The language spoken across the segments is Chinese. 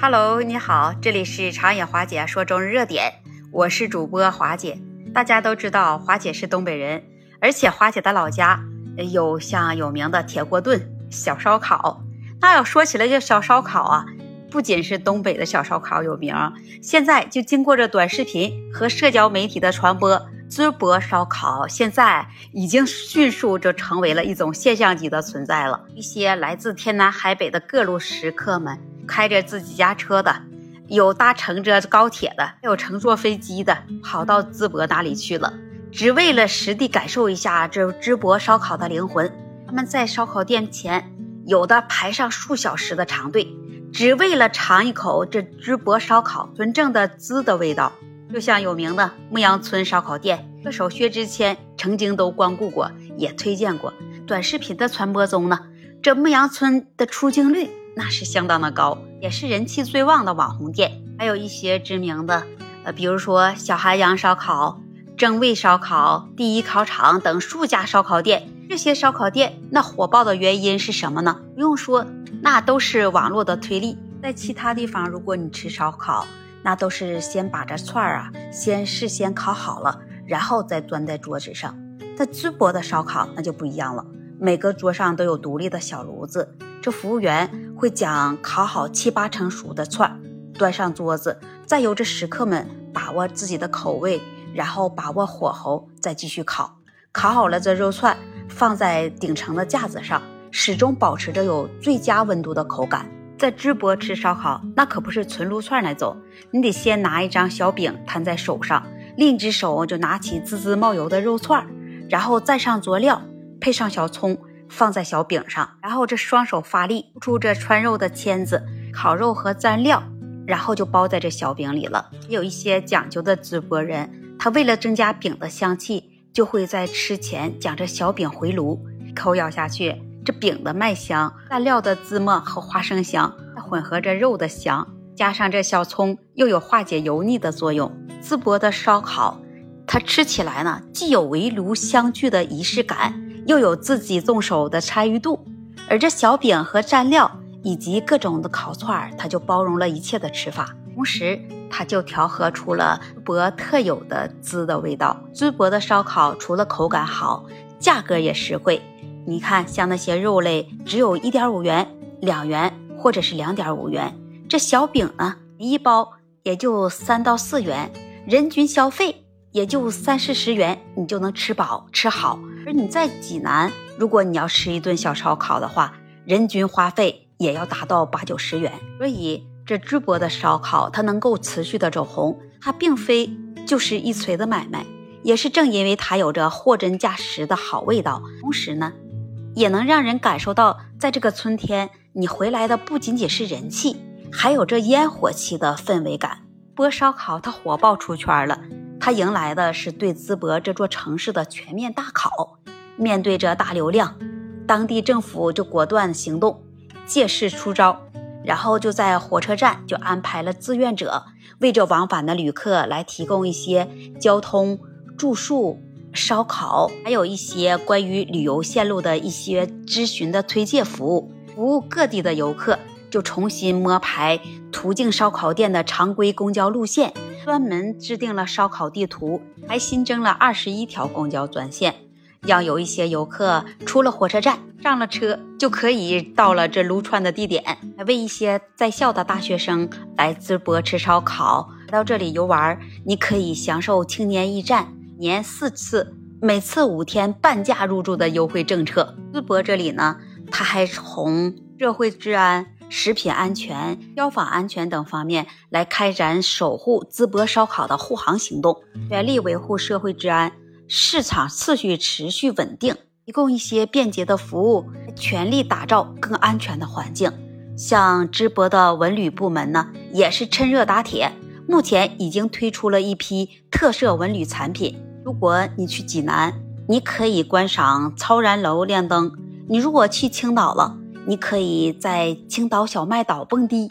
Hello，你好，这里是长野华姐说中日热点，我是主播华姐。大家都知道华姐是东北人，而且华姐的老家有像有名的铁锅炖、小烧烤。那要说起来这小烧烤啊，不仅是东北的小烧烤有名，现在就经过这短视频和社交媒体的传播，淄博烧烤现在已经迅速就成为了一种现象级的存在了。一些来自天南海北的各路食客们。开着自己家车的，有搭乘着高铁的，有乘坐飞机的，跑到淄博那里去了，只为了实地感受一下这淄博烧烤的灵魂。他们在烧烤店前，有的排上数小时的长队，只为了尝一口这淄博烧烤纯正的滋的味道。就像有名的牧羊村烧烤店，歌手薛之谦曾经都光顾过，也推荐过。短视频的传播中呢，这牧羊村的出镜率。那是相当的高，也是人气最旺的网红店。还有一些知名的，呃，比如说小韩阳烧烤、正味烧烤、第一烤场等数家烧烤店。这些烧烤店那火爆的原因是什么呢？不用说，那都是网络的推力。在其他地方，如果你吃烧烤，那都是先把这串儿啊先事先烤好了，然后再端在桌子上。在淄博的烧烤那就不一样了，每个桌上都有独立的小炉子。这服务员会将烤好七八成熟的串端上桌子，再由这食客们把握自己的口味，然后把握火候，再继续烤。烤好了这肉串放在顶层的架子上，始终保持着有最佳温度的口感。在淄博吃烧烤，那可不是纯撸串那种，你得先拿一张小饼摊在手上，另一只手就拿起滋滋冒油的肉串，然后蘸上佐料，配上小葱。放在小饼上，然后这双手发力，出这穿肉的签子，烤肉和蘸料，然后就包在这小饼里了。有一些讲究的淄博人，他为了增加饼的香气，就会在吃前将这小饼回炉，一口咬下去，这饼的麦香，蘸料的芝麻和花生香，再混合着肉的香，加上这小葱，又有化解油腻的作用。淄博的烧烤，它吃起来呢，既有围炉相聚的仪式感。又有自己动手的参与度，而这小饼和蘸料以及各种的烤串儿，它就包容了一切的吃法，同时它就调和出了淄博特有的滋的味道。淄博的烧烤除了口感好，价格也实惠。你看，像那些肉类，只有一点五元、两元或者是两点五元，这小饼呢，一包也就三到四元，人均消费。也就三四十元，你就能吃饱吃好。而你在济南，如果你要吃一顿小烧烤的话，人均花费也要达到八九十元。所以这淄博的烧烤，它能够持续的走红，它并非就是一锤子买卖，也是正因为它有着货真价实的好味道，同时呢，也能让人感受到，在这个春天，你回来的不仅仅是人气，还有这烟火气的氛围感。播烧烤它火爆出圈了。它迎来的是对淄博这座城市的全面大考。面对着大流量，当地政府就果断行动，借势出招，然后就在火车站就安排了志愿者，为这往返的旅客来提供一些交通、住宿、烧烤，还有一些关于旅游线路的一些咨询的推介服务，服务各地的游客。就重新摸排途径烧烤店的常规公交路线，专门制定了烧烤地图，还新增了二十一条公交专线，让有一些游客出了火车站上了车，就可以到了这撸串的地点。为一些在校的大学生来淄博吃烧烤，到这里游玩，你可以享受青年驿站年四次，每次五天半价入住的优惠政策。淄博这里呢，它还从社会治安。食品安全、消防安全等方面来开展守护淄博烧烤的护航行动，全力维护社会治安、市场秩序持续稳定，提供一些便捷的服务，全力打造更安全的环境。像淄博的文旅部门呢，也是趁热打铁，目前已经推出了一批特色文旅产品。如果你去济南，你可以观赏超然楼亮灯；你如果去青岛了，你可以在青岛小麦岛蹦迪，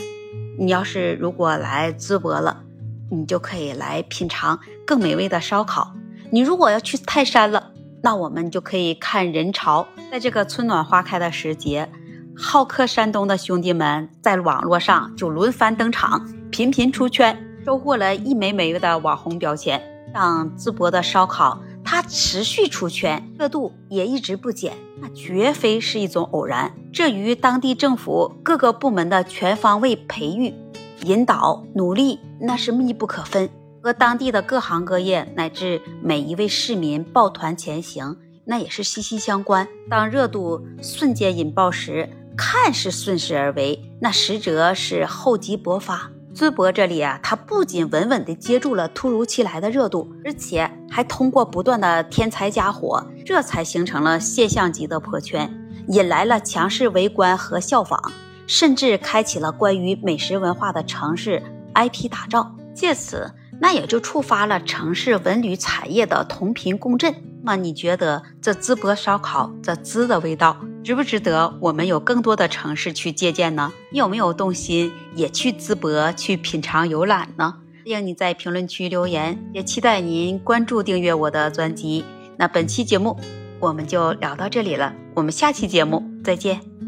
你要是如果来淄博了，你就可以来品尝更美味的烧烤。你如果要去泰山了，那我们就可以看人潮。在这个春暖花开的时节，好客山东的兄弟们在网络上就轮番登场，频频出圈，收获了一枚枚的网红标签。像淄博的烧烤，它持续出圈，热度也一直不减，那绝非是一种偶然，这与当地政府各个部门的全方位培育、引导、努力，那是密不可分。和当地的各行各业乃至每一位市民抱团前行，那也是息息相关。当热度瞬间引爆时，看似顺势而为，那实则是厚积薄发。淄博这里啊，它不仅稳稳地接住了突如其来的热度，而且还通过不断的添柴加火，这才形成了现象级的破圈，引来了强势围观和效仿，甚至开启了关于美食文化的城市 IP 打造，借此。那也就触发了城市文旅产业的同频共振。那么你觉得这淄博烧烤这滋的味道，值不值得我们有更多的城市去借鉴呢？你有没有动心也去淄博去品尝游览呢？欢迎你在评论区留言，也期待您关注订阅我的专辑。那本期节目我们就聊到这里了，我们下期节目再见。